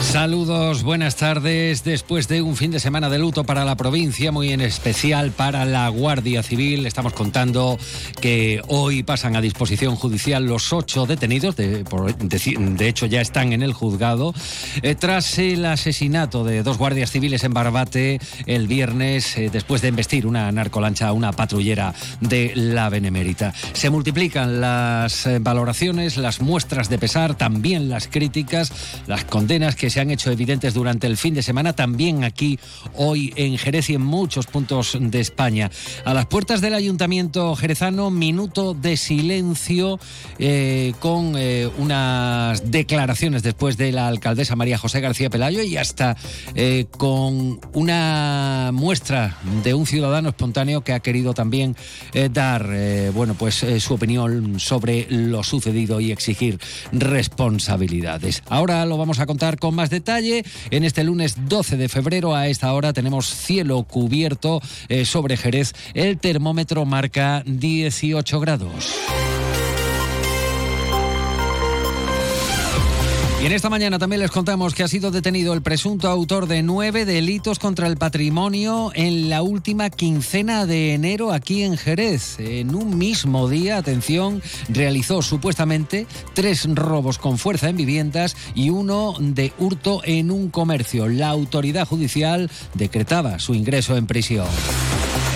Saludos, buenas tardes. Después de un fin de semana de luto para la provincia, muy en especial para la Guardia Civil, estamos contando que hoy pasan a disposición judicial los ocho detenidos, de, hecho ya están en el juzgado, eh, tras el asesinato de dos guardias civiles en Barbate el viernes, eh, después de embestir una narcolancha a una patrullera de la Benemérita. Se multiplican las eh, valoraciones, las muestras de pesar, también las críticas, las condenas que se han hecho evidentes durante el fin de semana, también aquí hoy en Jerez y en muchos puntos de España. A las puertas del Ayuntamiento jerezano, minuto de silencio eh, con eh, unas declaraciones después de la alcaldesa María José García Pelayo y hasta eh, con una muestra de un ciudadano espontáneo que ha querido también dar bueno pues su opinión sobre lo sucedido y exigir responsabilidades. Ahora lo vamos a contar con más detalle. En este lunes 12 de febrero a esta hora tenemos cielo cubierto eh, sobre Jerez. El termómetro marca 18 grados. Y en esta mañana también les contamos que ha sido detenido el presunto autor de nueve delitos contra el patrimonio en la última quincena de enero aquí en Jerez. En un mismo día, atención, realizó supuestamente tres robos con fuerza en viviendas y uno de hurto en un comercio. La autoridad judicial decretaba su ingreso en prisión.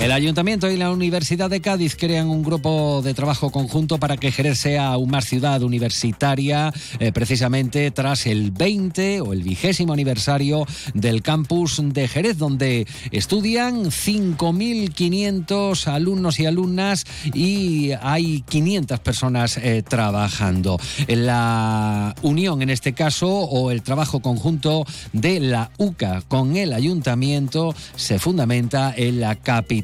El Ayuntamiento y la Universidad de Cádiz crean un grupo de trabajo conjunto para que Jerez sea aún más ciudad universitaria, eh, precisamente tras el 20 o el vigésimo aniversario del campus de Jerez, donde estudian 5.500 alumnos y alumnas y hay 500 personas eh, trabajando. La unión, en este caso, o el trabajo conjunto de la UCA con el Ayuntamiento se fundamenta en la capital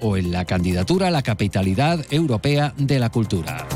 o en la candidatura a la capitalidad europea de la cultura.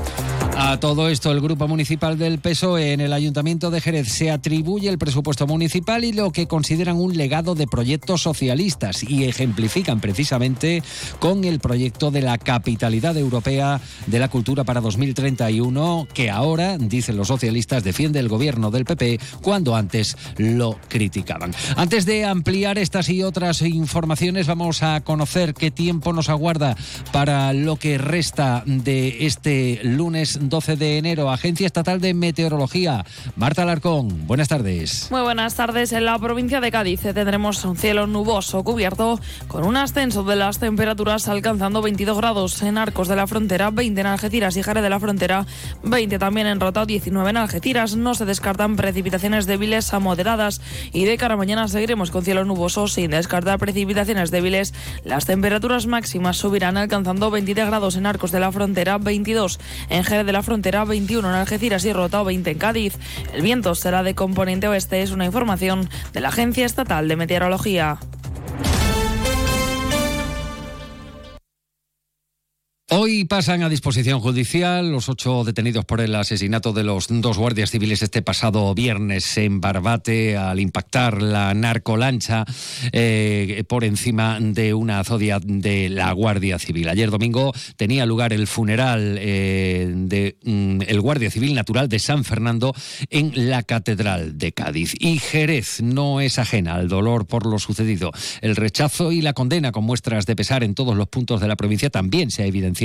A todo esto, el Grupo Municipal del PSOE en el Ayuntamiento de Jerez se atribuye el presupuesto municipal y lo que consideran un legado de proyectos socialistas y ejemplifican precisamente con el proyecto de la Capitalidad Europea de la Cultura para 2031, que ahora, dicen los socialistas, defiende el gobierno del PP cuando antes lo criticaban. Antes de ampliar estas y otras informaciones, vamos a conocer qué tiempo nos aguarda para lo que resta de este lunes 12 de enero. Agencia Estatal de Meteorología. Marta Alarcón, buenas tardes. Muy buenas tardes. En la provincia de Cádiz tendremos un cielo nuboso cubierto con un ascenso de las temperaturas alcanzando 22 grados en Arcos de la Frontera, 20 en Algeciras y Jerez de la Frontera, 20 también en Rota, 19 en Algeciras. No se descartan precipitaciones débiles a moderadas y de cara a mañana seguiremos con cielo nuboso sin descartar precipitaciones débiles. Las temperaturas máximas subirán alcanzando 23 grados en Arcos de la Frontera, 22 en Jerez de la Frontera, 21 en Algeciras y Rota 20 en Cádiz. El viento será de componente oeste, es una información de la Agencia Estatal de Meteorología. Hoy pasan a disposición judicial los ocho detenidos por el asesinato de los dos guardias civiles este pasado viernes en Barbate al impactar la narcolancha eh, por encima de una azodia de la Guardia Civil. Ayer domingo tenía lugar el funeral eh, del mm, Guardia Civil Natural de San Fernando en la Catedral de Cádiz. Y Jerez no es ajena al dolor por lo sucedido. El rechazo y la condena con muestras de pesar en todos los puntos de la provincia también se ha evidenciado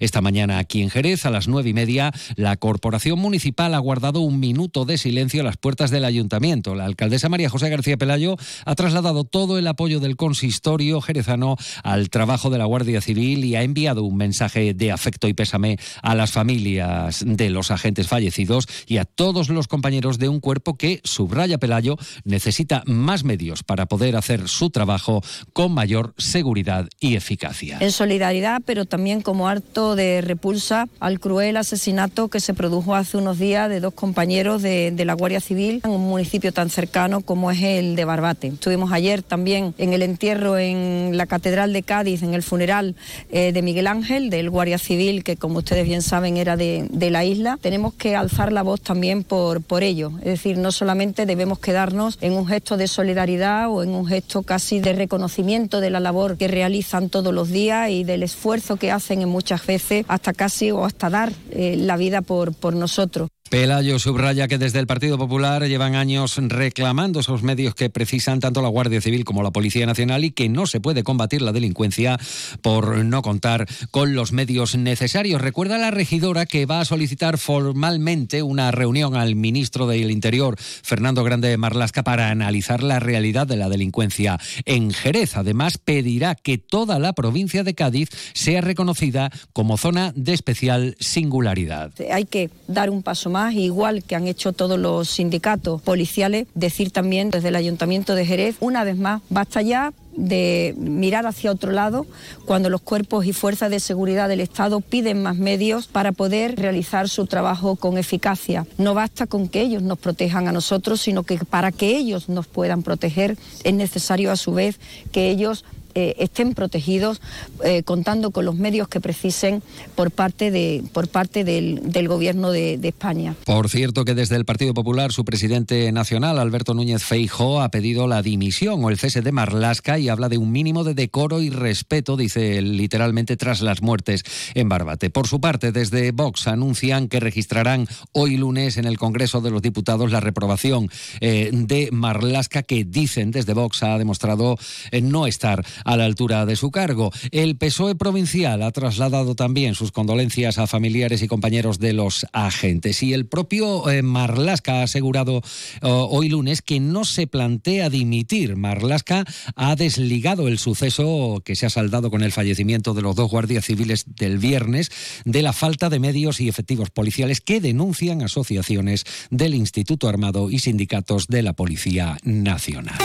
esta mañana aquí en Jerez. A las nueve y media, la Corporación Municipal ha guardado un minuto de silencio a las puertas del Ayuntamiento. La alcaldesa María José García Pelayo ha trasladado todo el apoyo del consistorio jerezano al trabajo de la Guardia Civil y ha enviado un mensaje de afecto y pésame a las familias de los agentes fallecidos y a todos los compañeros de un cuerpo que, subraya Pelayo, necesita más medios para poder hacer su trabajo con mayor seguridad y eficacia. En solidaridad, pero también con como acto de repulsa al cruel asesinato que se produjo hace unos días de dos compañeros de, la Guardia Civil en un municipio tan cercano como es el de Barbate. Estuvimos ayer también en el entierro en la Catedral de Cádiz, en el funeral eh, de Miguel Ángel, del Guardia Civil, que como ustedes bien saben era de, la isla. Tenemos que alzar la voz también por, por ello. Es decir, no solamente debemos quedarnos en un gesto de solidaridad o en un gesto casi de reconocimiento de la labor que realizan todos los días y del esfuerzo que hacen muchas veces hasta casi o hasta dar eh, la vida por, por nosotros. Pelayo subraya que desde el Partido Popular llevan años reclamando esos medios que precisan tanto la Guardia Civil como la Policía Nacional y que no se puede combatir la delincuencia por no contar con los medios necesarios. Recuerda la regidora que va a solicitar formalmente una reunión al ministro del Interior, Fernando Grande Marlasca, para analizar la realidad de la delincuencia en Jerez. Además, pedirá que toda la provincia de Cádiz sea reconocida como zona de especial singularidad. Hay que dar un paso más, igual que han hecho todos los sindicatos policiales, decir también desde el Ayuntamiento de Jerez, una vez más, basta ya de mirar hacia otro lado cuando los cuerpos y fuerzas de seguridad del Estado piden más medios para poder realizar su trabajo con eficacia. No basta con que ellos nos protejan a nosotros, sino que para que ellos nos puedan proteger es necesario a su vez que ellos eh, estén protegidos eh, contando con los medios que precisen por parte, de, por parte del, Gobierno de, España. Por cierto que desde el Partido Popular su presidente nacional, Alberto Núñez Feijóo, ha pedido la dimisión o el cese de Marlasca y habla de un mínimo de decoro y respeto, dice literalmente, tras las muertes en Barbate. Por su parte, desde Vox anuncian que registrarán hoy lunes en el Congreso de los Diputados la reprobación eh, de Marlasca que dicen desde Vox ha demostrado no estar a la altura de su cargo. El PSOE provincial ha trasladado también sus condolencias a familiares y compañeros de los agentes. Y el propio eh, Marlasca ha asegurado hoy lunes que no se plantea dimitir. Marlasca ha desligado el suceso que se ha saldado con el fallecimiento de los dos guardias civiles del viernes de la falta de medios y efectivos policiales que denuncian asociaciones del Instituto Armado y sindicatos de la Policía Nacional.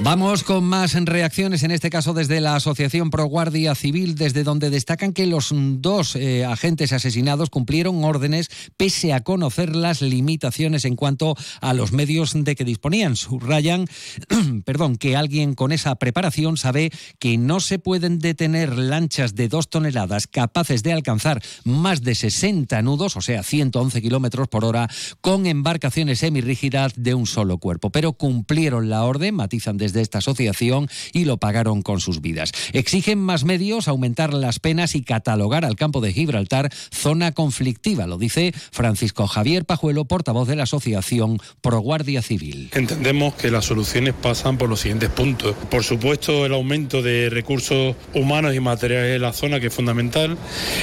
Vamos con más reacciones, en este caso desde la Asociación Pro Guardia Civil, desde donde destacan que los dos eh, agentes asesinados cumplieron órdenes pese a conocer las limitaciones en cuanto a los medios de que disponían. Subrayan, perdón, que alguien con esa preparación sabe que no se pueden detener lanchas de dos toneladas capaces de alcanzar más de 60 nudos, o sea, 111 kilómetros por hora, con embarcaciones semirrígidas de un solo cuerpo. Pero cumplieron la orden, matizan de de esta asociación y lo pagaron con sus vidas. Exigen más medios, aumentar las penas y catalogar al campo de Gibraltar zona conflictiva, lo dice Francisco Javier Pajuelo, portavoz de la Asociación Pro Guardia Civil. Entendemos que las soluciones pasan por los siguientes puntos. Por supuesto, el aumento de recursos humanos y materiales en la zona, que es fundamental,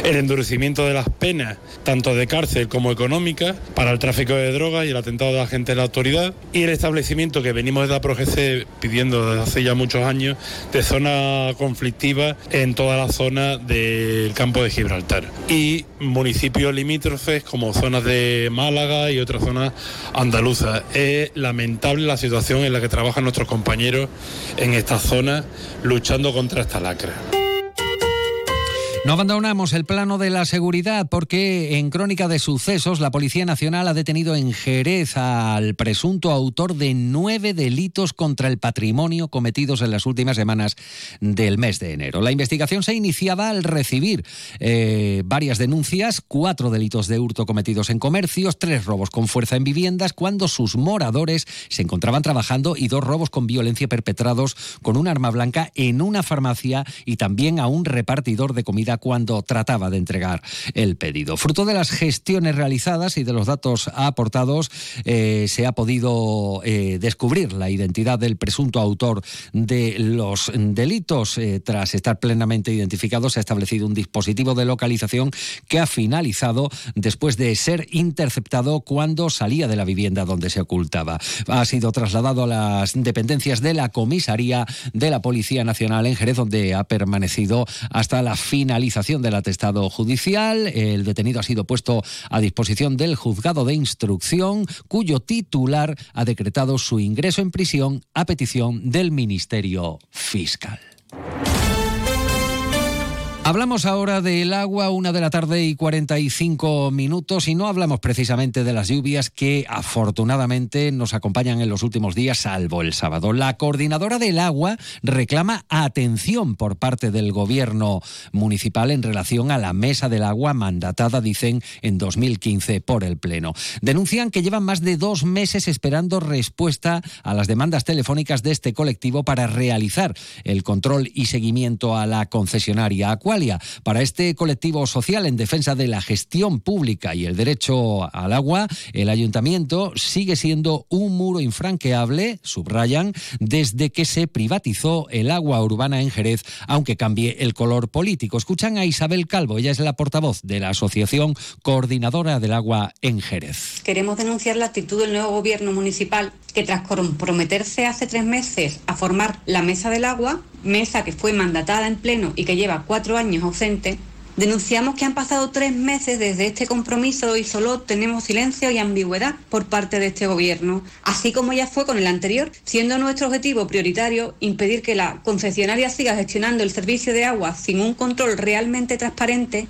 el endurecimiento de las penas, tanto de cárcel como económicas, para el tráfico de drogas y el atentado de la gente de la autoridad, y el establecimiento que venimos de la PROGC desde hace ya muchos años de zona conflictiva en toda la zona del campo de Gibraltar y municipios limítrofes como zonas de Málaga y otras zonas andaluzas. Es lamentable la situación en la que trabajan nuestros compañeros en estas zonas luchando contra esta lacra. No abandonamos el plano de la seguridad porque en crónica de sucesos la Policía Nacional ha detenido en Jerez al presunto autor de nueve delitos contra el patrimonio cometidos en las últimas semanas del mes de enero. La investigación se iniciaba al recibir eh, varias denuncias, cuatro delitos de hurto cometidos en comercios, tres robos con fuerza en viviendas cuando sus moradores se encontraban trabajando y dos robos con violencia perpetrados con un arma blanca en una farmacia y también a un repartidor de comida cuando trataba de entregar el pedido. Fruto de las gestiones realizadas y de los datos aportados, eh, se ha podido eh, descubrir la identidad del presunto autor de los delitos. Eh, tras estar plenamente identificado, se ha establecido un dispositivo de localización que ha finalizado después de ser interceptado cuando salía de la vivienda donde se ocultaba. Ha sido trasladado a las dependencias de la comisaría de la Policía Nacional en Jerez, donde ha permanecido hasta la finalización del atestado judicial. El detenido ha sido puesto a disposición del juzgado de instrucción, cuyo titular ha decretado su ingreso en prisión a petición del Ministerio Fiscal. Hablamos ahora del agua, una de la tarde y 45 minutos, y no hablamos precisamente de las lluvias que afortunadamente nos acompañan en los últimos días, salvo el sábado. La coordinadora del agua reclama atención por parte del gobierno municipal en relación a la mesa del agua mandatada, dicen, en 2015 por el Pleno. Denuncian que llevan más de dos meses esperando respuesta a las demandas telefónicas de este colectivo para realizar el control y seguimiento a la concesionaria Para este colectivo social en defensa de la gestión pública y el derecho al agua, el ayuntamiento sigue siendo un muro infranqueable, subrayan, desde que se privatizó el agua urbana en Jerez, aunque cambie el color político. Escuchan a Isabel Calvo, ella es la portavoz de la Asociación Coordinadora del Agua en Jerez. Queremos denunciar la actitud del nuevo gobierno municipal que tras comprometerse hace tres meses a formar la Mesa del Agua, mesa que fue mandatada en pleno y que lleva cuatro años ausente, denunciamos que han pasado tres meses desde este compromiso y solo tenemos silencio y ambigüedad por parte de este gobierno, así como ya fue con el anterior, siendo nuestro objetivo prioritario impedir que la concesionaria siga gestionando el servicio de agua sin un control realmente transparente.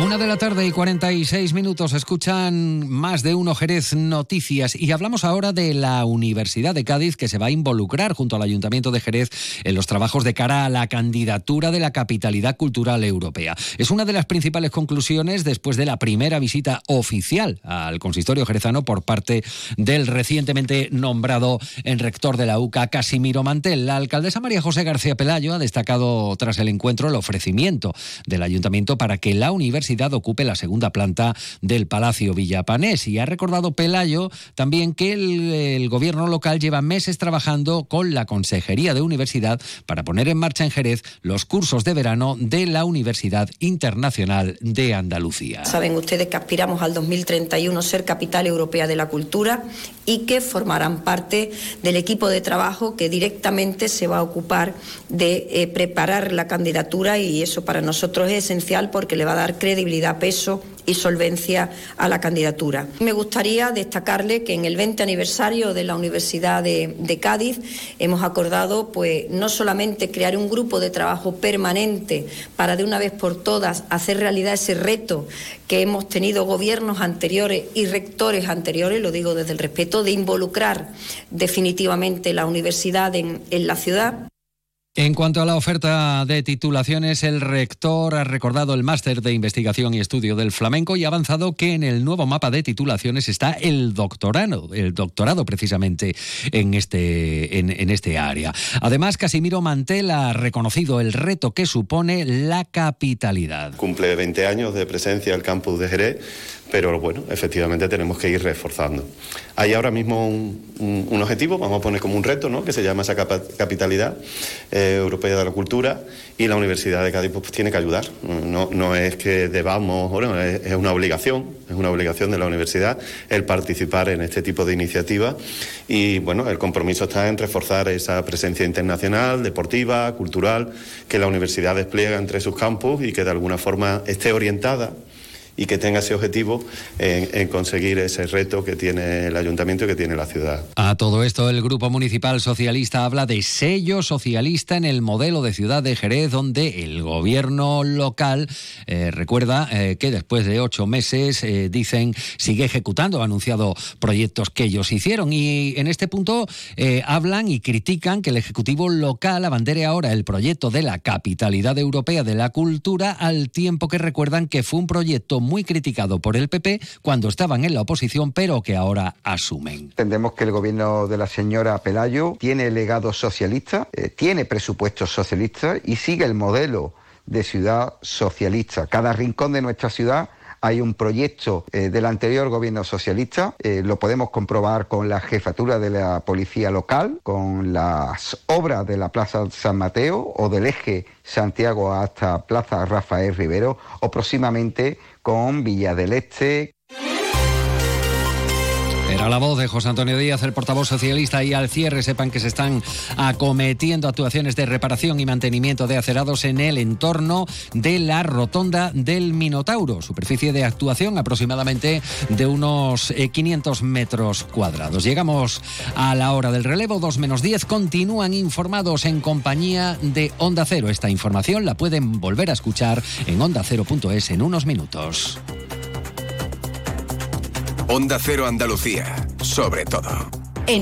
Una de la tarde y 46 minutos escuchan más de uno Jerez Noticias y hablamos ahora de la Universidad de Cádiz que se va a involucrar junto al Ayuntamiento de Jerez en los trabajos de cara a la candidatura de la capitalidad cultural europea. Es una de las principales conclusiones después de la primera visita oficial al consistorio jerezano por parte del recientemente nombrado en rector de la UCA, Casimiro Mantel. La alcaldesa María José García Pelayo ha destacado tras el encuentro el ofrecimiento del Ayuntamiento para que la universidad ocupe la segunda planta del Palacio Villapanés. Y ha recordado Pelayo también que el, el gobierno local lleva meses trabajando con la Consejería de Universidad para poner en marcha en Jerez los cursos de verano de la Universidad Internacional de Andalucía. Saben ustedes que aspiramos al 2031 ser capital europea de la cultura y que formarán parte del equipo de trabajo que directamente se va a ocupar de eh, preparar la candidatura y eso para nosotros es esencial porque le va a dar credibilidad, peso y solvencia a la candidatura. Me gustaría destacarle que en el 20 aniversario de la Universidad de, Cádiz hemos acordado pues no solamente crear un grupo de trabajo permanente para de una vez por todas hacer realidad ese reto que hemos tenido gobiernos anteriores y rectores anteriores, lo digo desde el respeto, de involucrar definitivamente la universidad en la ciudad. En cuanto a la oferta de titulaciones, el rector ha recordado el máster de investigación y estudio del flamenco y ha avanzado que en el nuevo mapa de titulaciones está el doctorado, el doctorado precisamente en este, en, este área. Además, Casimiro Mantel ha reconocido el reto que supone la capitalidad. Cumple 20 años de presencia el campus de Jerez pero bueno, efectivamente tenemos que ir reforzando. Hay ahora mismo un, objetivo, vamos a poner como un reto, ¿no? que se llama esa capitalidad eh, europea de la cultura y la Universidad de Cádiz pues, tiene que ayudar. No, no es que debamos, bueno, es, es, una obligación, es una obligación de la universidad el participar en este tipo de iniciativas y bueno, el compromiso está en reforzar esa presencia internacional, deportiva, cultural, que la universidad despliega entre sus campus y que de alguna forma esté orientada y que tenga ese objetivo en, conseguir ese reto que tiene el ayuntamiento y que tiene la ciudad. A todo esto, el Grupo Municipal Socialista habla de sello socialista en el modelo de ciudad de Jerez, donde el gobierno local eh, recuerda eh, que después de ocho meses, eh, dicen, sigue ejecutando, ha anunciado proyectos que ellos hicieron. Y en este punto hablan y critican que el Ejecutivo local abandere ahora el proyecto de la capitalidad europea de la cultura, al tiempo que recuerdan que fue un proyecto muy criticado por el PP cuando estaban en la oposición, pero que ahora asumen. Entendemos que el gobierno de la señora Pelayo tiene legado socialista, eh, tiene presupuestos socialistas y sigue el modelo de ciudad socialista. Cada rincón de nuestra ciudad hay un proyecto eh, del anterior gobierno socialista, eh, lo podemos comprobar con la jefatura de la policía local, con las obras de la Plaza San Mateo o del eje Santiago hasta Plaza Rafael Rivero o próximamente con Villa del Este. Era la voz de José Antonio Díaz, el portavoz socialista, y al cierre sepan que se están acometiendo actuaciones de reparación y mantenimiento de acerados en el entorno de la rotonda del Minotauro. Superficie de actuación aproximadamente de unos 500 eh, metros cuadrados. Llegamos a la hora del relevo, 2 menos 10. Continúan informados en compañía de Onda Cero. Esta información la pueden volver a escuchar en ondacero.es en unos minutos. Onda Cero Andalucía, sobre todo.